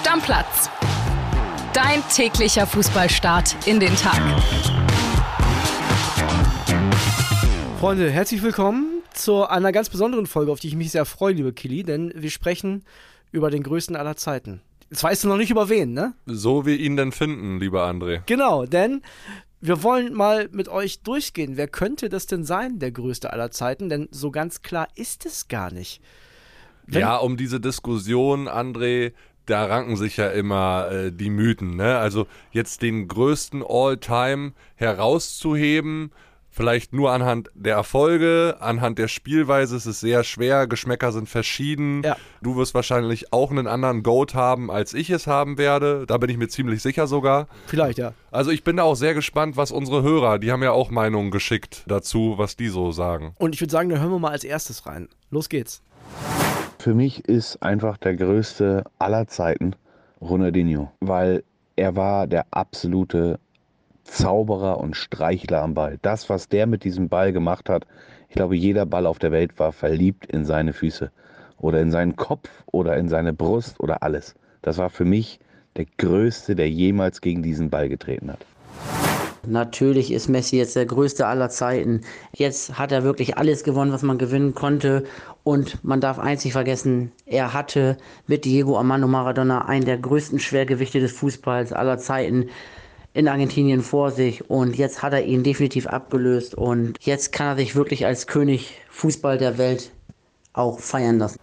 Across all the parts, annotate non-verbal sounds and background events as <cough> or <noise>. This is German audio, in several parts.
Stammplatz. Dein täglicher Fußballstart in den Tag. Freunde, herzlich willkommen zu einer ganz besonderen Folge, auf die ich mich sehr freue, liebe Kili, denn wir sprechen über den größten aller Zeiten. Jetzt weißt du noch nicht über wen, ne? So wir ihn denn finden, lieber André. Genau, denn wir wollen mal mit euch durchgehen. Wer könnte das denn sein, der größte aller Zeiten? Denn so ganz klar ist es gar nicht. Wenn ja, um diese Diskussion, André, da ranken sich ja immer äh, die Mythen. Ne? Also jetzt den größten All-Time herauszuheben, vielleicht nur anhand der Erfolge, anhand der Spielweise ist es sehr schwer. Geschmäcker sind verschieden. Ja. Du wirst wahrscheinlich auch einen anderen Goat haben, als ich es haben werde. Da bin ich mir ziemlich sicher sogar. Vielleicht, ja. Also ich bin da auch sehr gespannt, was unsere Hörer, die haben ja auch Meinungen geschickt dazu, was die so sagen. Und ich würde sagen, da hören wir mal als erstes rein. Los geht's. Für mich ist einfach der größte aller Zeiten Ronaldinho, weil er war der absolute Zauberer und Streichler am Ball. Das, was der mit diesem Ball gemacht hat, ich glaube, jeder Ball auf der Welt war verliebt in seine Füße oder in seinen Kopf oder in seine Brust oder alles. Das war für mich der größte, der jemals gegen diesen Ball getreten hat. Natürlich ist Messi jetzt der größte aller Zeiten. Jetzt hat er wirklich alles gewonnen, was man gewinnen konnte. Und man darf nicht vergessen, er hatte mit Diego Armando Maradona einen der größten Schwergewichte des Fußballs aller Zeiten in Argentinien vor sich. Und jetzt hat er ihn definitiv abgelöst. Und jetzt kann er sich wirklich als König Fußball der Welt auch feiern lassen.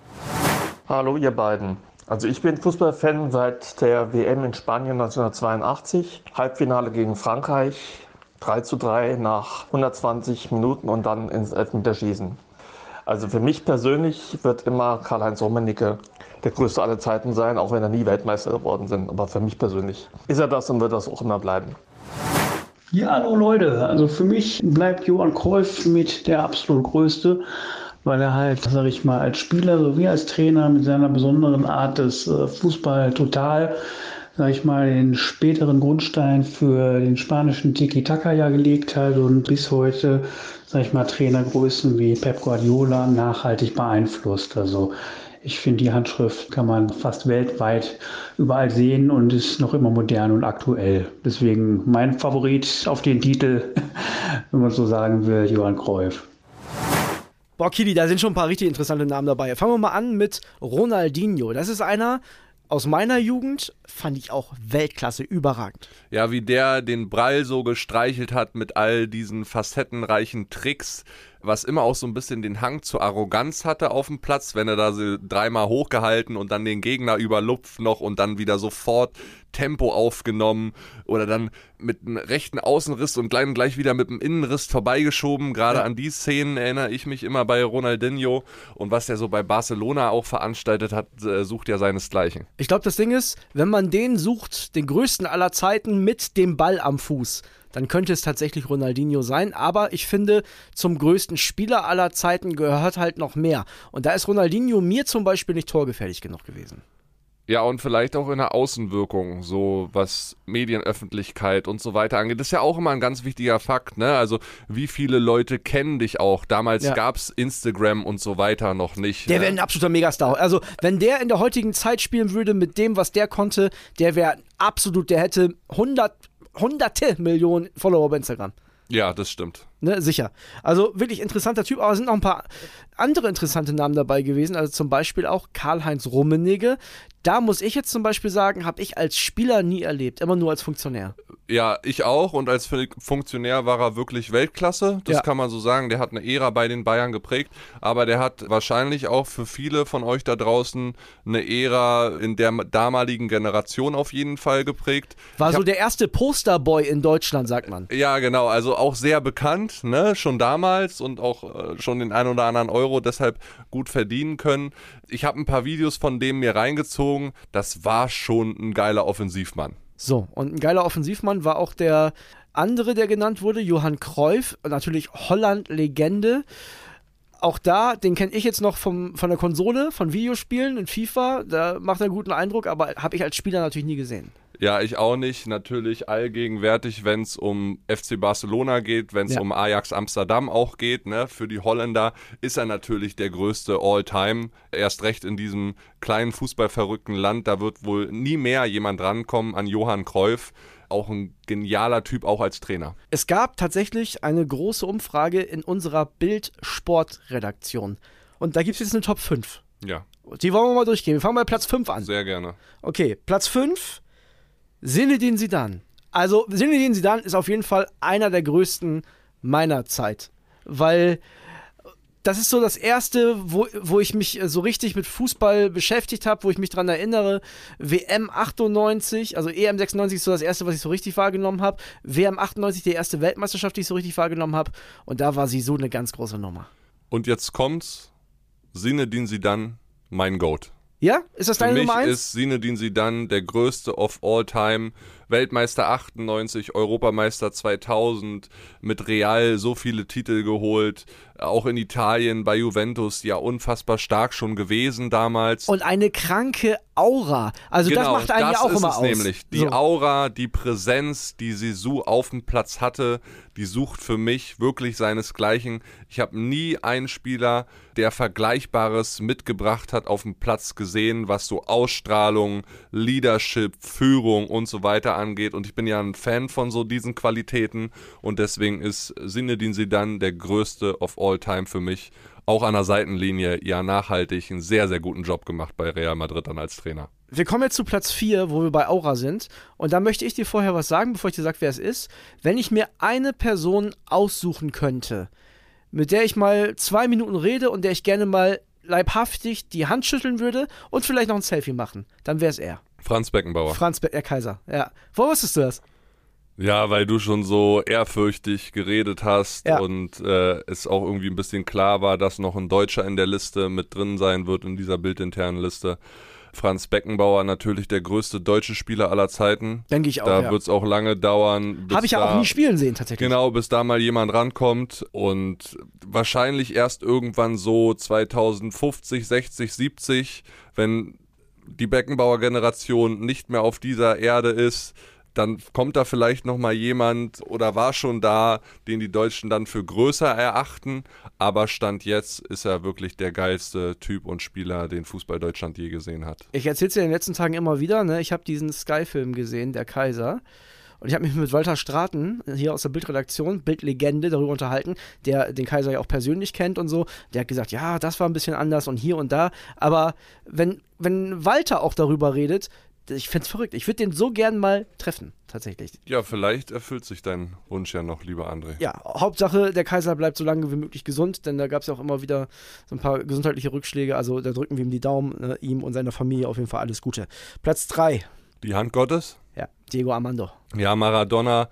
Hallo ihr beiden. Also ich bin Fußballfan seit der WM in Spanien 1982. Halbfinale gegen Frankreich. 3 zu 3 nach 120 Minuten und dann ins Elfmeterschießen. Also für mich persönlich wird immer Karl-Heinz Rummenigge der größte aller Zeiten sein, auch wenn er nie Weltmeister geworden sind. Aber für mich persönlich ist er das und wird das auch immer bleiben. Ja, hallo Leute. Also für mich bleibt Johann Cruyff mit der absolut größte weil er halt, sag ich mal, als Spieler sowie als Trainer mit seiner besonderen Art des äh, Fußball total, sag ich mal, den späteren Grundstein für den spanischen Tiki-Taka ja gelegt hat und bis heute, sag ich mal, Trainergrößen wie Pep Guardiola nachhaltig beeinflusst. Also ich finde, die Handschrift kann man fast weltweit überall sehen und ist noch immer modern und aktuell. Deswegen mein Favorit auf den Titel, <laughs> wenn man so sagen will, Johann Cruyff. Boah, Kili, da sind schon ein paar richtig interessante Namen dabei. Fangen wir mal an mit Ronaldinho. Das ist einer, aus meiner Jugend fand ich auch Weltklasse überragend. Ja, wie der den Brall so gestreichelt hat mit all diesen facettenreichen Tricks was immer auch so ein bisschen den Hang zur Arroganz hatte auf dem Platz, wenn er da so dreimal hochgehalten und dann den Gegner überlupft noch und dann wieder sofort Tempo aufgenommen oder dann mit einem rechten Außenriss und gleich, gleich wieder mit einem Innenriss vorbeigeschoben. Gerade ja. an die Szenen erinnere ich mich immer bei Ronaldinho und was er so bei Barcelona auch veranstaltet hat, äh, sucht ja seinesgleichen. Ich glaube, das Ding ist, wenn man den sucht, den größten aller Zeiten mit dem Ball am Fuß, dann könnte es tatsächlich Ronaldinho sein. Aber ich finde, zum größten Spieler aller Zeiten gehört halt noch mehr. Und da ist Ronaldinho mir zum Beispiel nicht torgefährlich genug gewesen. Ja, und vielleicht auch in der Außenwirkung, so was Medienöffentlichkeit und so weiter angeht. Das ist ja auch immer ein ganz wichtiger Fakt, ne? Also, wie viele Leute kennen dich auch? Damals ja. gab es Instagram und so weiter noch nicht. Der wäre ein absoluter Megastar. Also, wenn der in der heutigen Zeit spielen würde mit dem, was der konnte, der wäre absolut, der hätte 100 hunderte Millionen Follower bei Instagram. Ja, das stimmt. Ne, sicher. Also wirklich interessanter Typ, aber es sind noch ein paar andere interessante Namen dabei gewesen. Also zum Beispiel auch Karl-Heinz Rummenigge. Da muss ich jetzt zum Beispiel sagen, habe ich als Spieler nie erlebt, immer nur als Funktionär. Ja, ich auch. Und als Funktionär war er wirklich Weltklasse. Das ja. kann man so sagen. Der hat eine Ära bei den Bayern geprägt. Aber der hat wahrscheinlich auch für viele von euch da draußen eine Ära in der damaligen Generation auf jeden Fall geprägt. War ich so der erste Posterboy in Deutschland, sagt man. Ja, genau. Also auch sehr bekannt, ne? Schon damals und auch äh, schon den ein oder anderen Euro deshalb gut verdienen können. Ich habe ein paar Videos von dem mir reingezogen. Das war schon ein geiler Offensivmann. So, und ein geiler Offensivmann war auch der andere, der genannt wurde, Johann Cruyff, natürlich Holland-Legende. Auch da, den kenne ich jetzt noch vom, von der Konsole, von Videospielen in FIFA. Da macht er einen guten Eindruck, aber habe ich als Spieler natürlich nie gesehen. Ja, ich auch nicht. Natürlich allgegenwärtig, wenn es um FC Barcelona geht, wenn es Ja. um Ajax Amsterdam auch geht. Ne? Für die Holländer ist er natürlich der größte All-Time. Erst recht in diesem kleinen fußballverrückten Land. Da wird wohl nie mehr jemand rankommen an Johann Cruyff. Auch ein genialer Typ, auch als Trainer. Es gab tatsächlich eine große Umfrage in unserer Bild-Sport-Redaktion. Und da gibt es jetzt eine Top 5. Ja, Die wollen wir mal durchgehen. Wir fangen bei Platz 5 an. sehr gerne. Okay, Platz 5, Zinedine Zidane. Also, Zinedine Zidane ist auf jeden Fall einer der größten meiner Zeit. Weil das ist so das erste, wo, wo ich mich äh, so richtig mit Fußball beschäftigt habe, wo ich mich dran erinnere. WM 98, also EM 96 ist so das erste, was ich so richtig wahrgenommen habe. WM 98, die erste Weltmeisterschaft, die ich so richtig wahrgenommen habe. Und da war sie so eine ganz große Nummer. Und jetzt kommt's. Zinedine Zidane, mein Goat. Ja? Ist das Für deine mich Nummer 1? ist Zinedine Zidane der größte of all time. Weltmeister 98, Europameister 2000, mit Real so viele Titel geholt. Auch in Italien bei Juventus ja unfassbar stark schon gewesen damals. Und eine kranke Aura. Also das macht einen ja das auch ist immer es aus. nämlich. Die So. Aura, die Präsenz, die Sisu auf dem Platz hatte, die sucht für mich wirklich seinesgleichen. Ich habe nie einen Spieler, der Vergleichbares mitgebracht hat, auf dem Platz gesehen, was so Ausstrahlung, Leadership, Führung und so weiter angeht. Und ich bin ja ein Fan von so diesen Qualitäten und deswegen ist Zinedine Zidane der größte of all time für mich. Auch an der Seitenlinie, ja nachhaltig, einen sehr, sehr guten Job gemacht bei Real Madrid dann als Trainer. Wir kommen jetzt zu Platz 4, wo wir bei Aura sind. Und da möchte ich dir vorher was sagen, bevor ich dir sage, wer es ist. Wenn ich mir eine Person aussuchen könnte, mit der ich mal zwei Minuten rede und der ich gerne mal leibhaftig die Hand schütteln würde und vielleicht noch ein Selfie machen, dann wäre es er. Franz Beckenbauer. Franz Be der Kaiser. Ja. Wo wusstest du das? Ja, weil du schon so ehrfürchtig geredet hast Ja. und äh, es auch irgendwie ein bisschen klar war, dass noch ein Deutscher in der Liste mit drin sein wird in dieser bildinternen Liste. Franz Beckenbauer natürlich der größte deutsche Spieler aller Zeiten. Denke ich auch. Da ja. wird es auch lange dauern. Habe ich ja auch nie spielen sehen, tatsächlich. Genau, bis da mal jemand rankommt und wahrscheinlich erst irgendwann so 2050, 60, 70, wenn die Beckenbauer Generation nicht mehr auf dieser Erde ist, dann kommt da vielleicht noch mal jemand oder war schon da, den die Deutschen dann für größer erachten, aber stand jetzt ist er wirklich der geilste Typ und Spieler, den Fußball Deutschland je gesehen hat. Ich erzähle es dir in den letzten Tagen immer wieder, ne? Ich habe diesen Sky-Film gesehen, Der Kaiser. Und ich habe mich mit Walter Straten, hier aus der Bildredaktion, Bildlegende, darüber unterhalten, der den Kaiser ja auch persönlich kennt und so. Der hat gesagt, ja, das war ein bisschen anders und hier und da. Aber wenn, wenn Walter auch darüber redet, ich find's verrückt. Ich würde den so gern mal treffen, tatsächlich. Ja, vielleicht erfüllt sich dein Wunsch ja noch, lieber André. Ja, Hauptsache, der Kaiser bleibt so lange wie möglich gesund, denn da gab es ja auch immer wieder so ein paar gesundheitliche Rückschläge. Also da drücken wir ihm die Daumen, ne? ihm und seiner Familie auf jeden Fall alles Gute. Platz 3, Die Hand Gottes? ja, Diego Armando. Ja, Maradona,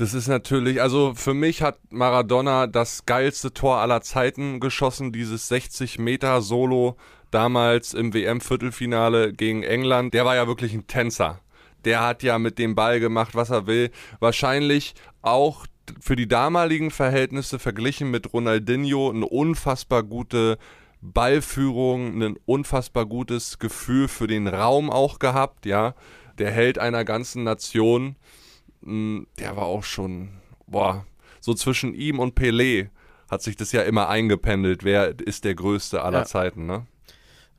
das ist natürlich, also für mich hat Maradona das geilste Tor aller Zeiten geschossen, dieses 60 Meter Solo damals im WM-Viertelfinale gegen England. Der war ja wirklich ein Tänzer. Der hat ja mit dem Ball gemacht, was er will. Wahrscheinlich auch für die damaligen Verhältnisse verglichen mit Ronaldinho eine unfassbar gute Ballführung, ein unfassbar gutes Gefühl für den Raum auch gehabt, ja. Der Held einer ganzen Nation, der war auch schon, boah, so zwischen ihm und Pelé hat sich das ja immer eingependelt, wer ist der Größte aller Ja. Zeiten, ne?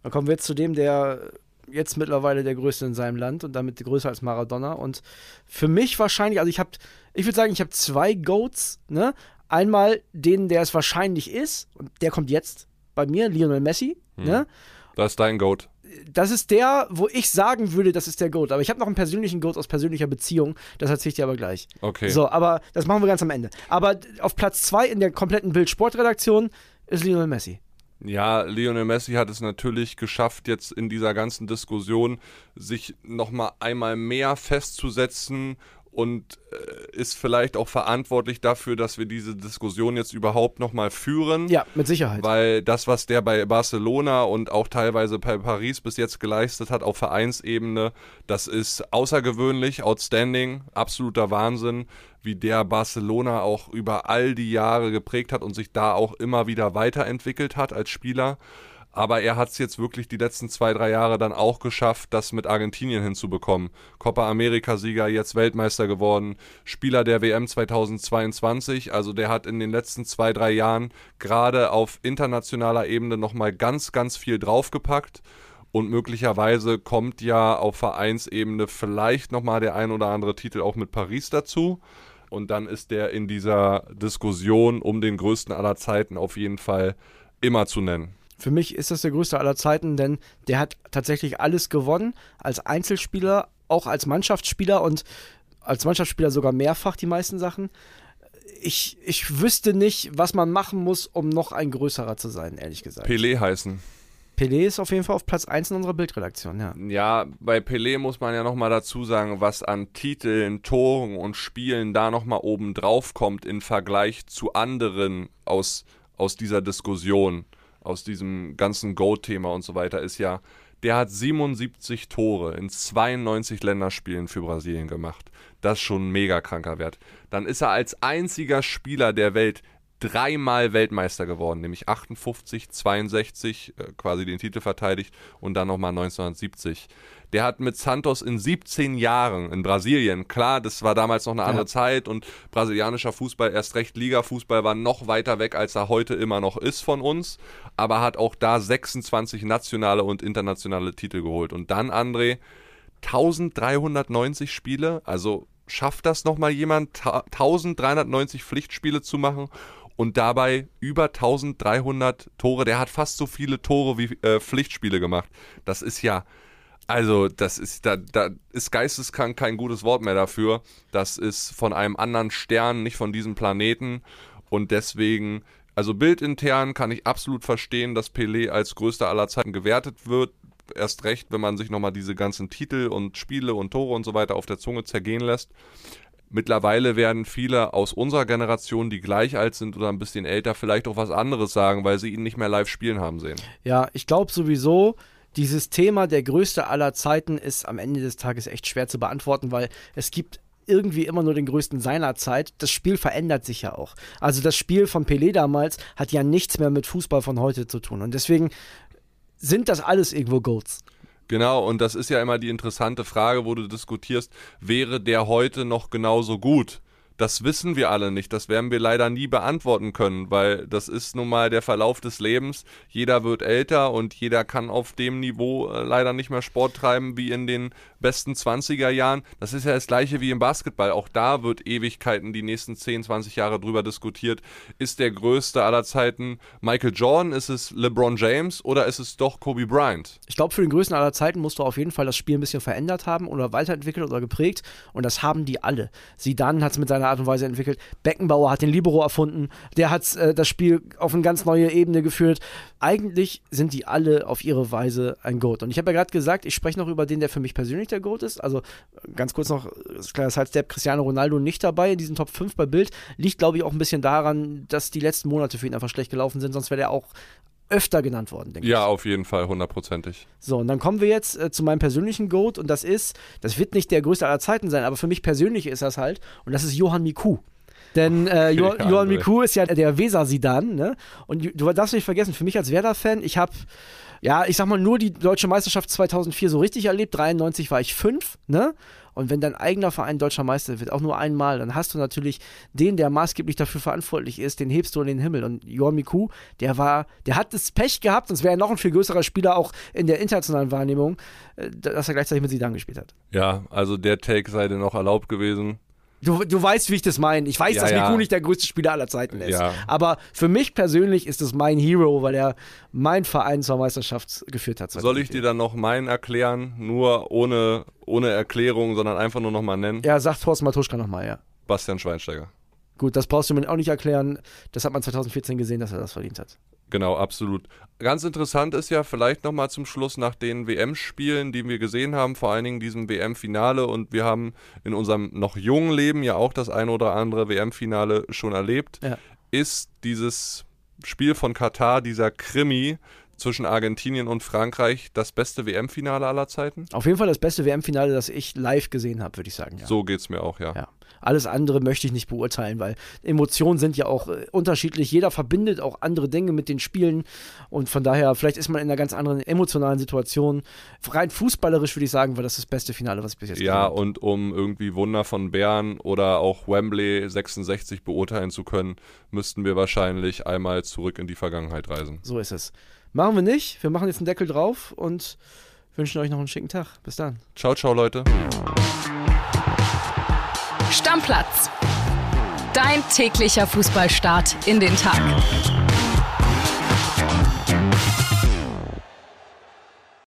Dann kommen wir jetzt zu dem, der jetzt mittlerweile der Größte in seinem Land und damit größer als Maradona. Und für mich wahrscheinlich, also ich habe, ich würde sagen, ich habe zwei Goats, ne? Einmal den, der es wahrscheinlich ist, und der kommt jetzt bei mir, Lionel Messi, ne? Das ist dein Goat. Das ist der, wo ich sagen würde, das ist der Goat. Aber ich habe noch einen persönlichen Goat aus persönlicher Beziehung, das erzähle ich dir aber gleich. Okay. So, aber das machen wir ganz am Ende. Aber auf Platz zwei in der kompletten Bild-Sportredaktion ist Lionel Messi. Ja, Lionel Messi hat es natürlich geschafft, jetzt in dieser ganzen Diskussion sich nochmal einmal mehr festzusetzen und äh, ist vielleicht auch verantwortlich dafür, dass wir diese Diskussion jetzt überhaupt nochmal führen. Ja, mit Sicherheit. Weil das, was der bei Barcelona und auch teilweise bei Paris bis jetzt geleistet hat auf Vereinsebene, das ist außergewöhnlich, outstanding, absoluter Wahnsinn, wie der Barcelona auch über all die Jahre geprägt hat und sich da auch immer wieder weiterentwickelt hat als Spieler. Aber er hat es jetzt wirklich die letzten zwei, drei Jahre dann auch geschafft, das mit Argentinien hinzubekommen. Copa America-Sieger, jetzt Weltmeister geworden, Spieler der WM 2022. Also der hat in den letzten zwei, drei Jahren gerade auf internationaler Ebene nochmal ganz, ganz viel draufgepackt. Und möglicherweise kommt ja auf Vereinsebene vielleicht nochmal der ein oder andere Titel auch mit Paris dazu. Und dann ist der in dieser Diskussion um den größten aller Zeiten auf jeden Fall immer zu nennen. Für mich ist das der größte aller Zeiten, denn der hat tatsächlich alles gewonnen. Als Einzelspieler, auch als Mannschaftsspieler und als Mannschaftsspieler sogar mehrfach die meisten Sachen. Ich, ich wüsste nicht, was man machen muss, um noch ein größerer zu sein, ehrlich gesagt. Pelé heißen. Pelé ist auf jeden Fall auf Platz 1 in unserer Bildredaktion, ja. Ja, bei Pelé muss man ja nochmal dazu sagen, was an Titeln, Toren und Spielen da nochmal oben drauf kommt im Vergleich zu anderen aus, aus dieser Diskussion aus diesem ganzen Go-Thema und so weiter ist ja, der hat 77 Tore in 92 Länderspielen für Brasilien gemacht. Das ist schon ein mega kranker Wert. Dann ist er als einziger Spieler der Welt dreimal Weltmeister geworden, nämlich 58, 62, äh, quasi den Titel verteidigt und dann nochmal 1970. Der hat mit Santos in 17 Jahren in Brasilien, klar, das war damals noch eine andere ja. Zeit und brasilianischer Fußball, erst recht Liga-Fußball, war noch weiter weg, als er heute immer noch ist von uns, aber hat auch da 26 nationale und internationale Titel geholt. Und dann, André, 1390 Spiele, also schafft das nochmal jemand, 1390 Pflichtspiele zu machen und dabei über 1300 Tore. Der hat fast so viele Tore wie äh, Pflichtspiele gemacht. Das ist ja, also, das ist, da, da ist geisteskrank kein gutes Wort mehr dafür. Das ist von einem anderen Stern, nicht von diesem Planeten. Und deswegen, also bildintern kann ich absolut verstehen, dass Pelé als größter aller Zeiten gewertet wird. Erst recht, wenn man sich nochmal diese ganzen Titel und Spiele und Tore und so weiter auf der Zunge zergehen lässt. Mittlerweile werden viele aus unserer Generation, die gleich alt sind oder ein bisschen älter, vielleicht auch was anderes sagen, weil sie ihn nicht mehr live spielen haben sehen. Ja, ich glaube sowieso, dieses Thema der größte aller Zeiten ist am Ende des Tages echt schwer zu beantworten, weil es gibt irgendwie immer nur den größten seiner Zeit. Das Spiel verändert sich ja auch. Also das Spiel von Pelé damals hat ja nichts mehr mit Fußball von heute zu tun. Und deswegen sind das alles irgendwo Goats. Genau, und das ist ja immer die interessante Frage, wo du diskutierst, wäre der heute noch genauso gut? Das wissen wir alle nicht. Das werden wir leider nie beantworten können, weil das ist nun mal der Verlauf des Lebens. Jeder wird älter und jeder kann auf dem Niveau äh, leider nicht mehr Sport treiben wie in den besten 20er Jahren. Das ist ja das gleiche wie im Basketball. Auch da wird Ewigkeiten die nächsten 10, 20 Jahre drüber diskutiert. Ist der größte aller Zeiten Michael Jordan? Ist es LeBron James oder ist es doch Kobe Bryant? Ich glaube, für den größten aller Zeiten musst du auf jeden Fall das Spiel ein bisschen verändert haben oder weiterentwickelt oder geprägt. Und das haben die alle. Sidan hat es mit seiner Art und Weise entwickelt. Beckenbauer hat den Libero erfunden. Der hat äh, das Spiel auf eine ganz neue Ebene geführt. Eigentlich sind die alle auf ihre Weise ein Goat. Und ich habe ja gerade gesagt, ich spreche noch über den, der für mich persönlich der Goat ist. Also ganz kurz noch, das kleine Sidestep, Cristiano Ronaldo nicht dabei in diesen Top 5 bei Bild. Liegt, glaube ich, auch ein bisschen daran, dass die letzten Monate für ihn einfach schlecht gelaufen sind. Sonst wäre der auch öfter genannt worden, denke ja, ich. Ja, auf jeden Fall, hundertprozentig. So, und dann kommen wir jetzt äh, zu meinem persönlichen Goat und das ist, das wird nicht der größte aller Zeiten sein, aber für mich persönlich ist das halt und das ist Johann Miku. Denn äh, <laughs> jo Johann Miku ist ja der Weser-Sidan, ne? Und du darfst nicht vergessen, für mich als Werder-Fan, ich habe ja, ich sag mal, nur die deutsche Meisterschaft 2004 so richtig erlebt. 93 war ich fünf, ne? Und wenn dein eigener Verein deutscher Meister wird, auch nur einmal, dann hast du natürlich den, der maßgeblich dafür verantwortlich ist, den hebst du in den Himmel. Und Johan Miku, der war, der hat das Pech gehabt, sonst wäre er noch ein viel größerer Spieler auch in der internationalen Wahrnehmung, äh, dass er gleichzeitig mit Sidan gespielt hat. Ja, also der Take sei dir noch erlaubt gewesen. Du, du weißt, wie ich das meine. Ich weiß, ja, dass ja. Miku nicht der größte Spieler aller Zeiten ist. Ja. Aber für mich persönlich ist es mein Hero, weil er mein Verein zur Meisterschaft geführt hat. Soll ich dir dann noch meinen erklären? Nur ohne, ohne Erklärung, sondern einfach nur nochmal nennen? Ja, sagt Thorsten Matuschka nochmal, ja. Bastian Schweinsteiger. Gut, das brauchst du mir auch nicht erklären. Das hat man 2014 gesehen, dass er das verdient hat. Genau, absolut. Ganz interessant ist ja vielleicht nochmal zum Schluss nach den WM-Spielen, die wir gesehen haben, vor allen Dingen diesem WM-Finale und wir haben in unserem noch jungen Leben ja auch das eine oder andere WM-Finale schon erlebt, ja. ist dieses Spiel von Katar, dieser Krimi zwischen Argentinien und Frankreich das beste WM-Finale aller Zeiten? Auf jeden Fall das beste WM-Finale, das ich live gesehen habe, würde ich sagen. Ja. So geht's mir auch, ja. ja. Alles andere möchte ich nicht beurteilen, weil Emotionen sind ja auch äh, unterschiedlich. Jeder verbindet auch andere Dinge mit den Spielen und von daher, vielleicht ist man in einer ganz anderen emotionalen Situation. Rein fußballerisch würde ich sagen, war das das beste Finale, was ich bis jetzt Ja, und um irgendwie Wunder von Bern oder auch Wembley 66 beurteilen zu können, müssten wir wahrscheinlich einmal zurück in die Vergangenheit reisen. So ist es. Machen wir nicht. Wir machen jetzt einen Deckel drauf und wünschen euch noch einen schicken Tag. Bis dann. Ciao, ciao, Leute. Stammplatz. Dein täglicher Fußballstart in den Tag.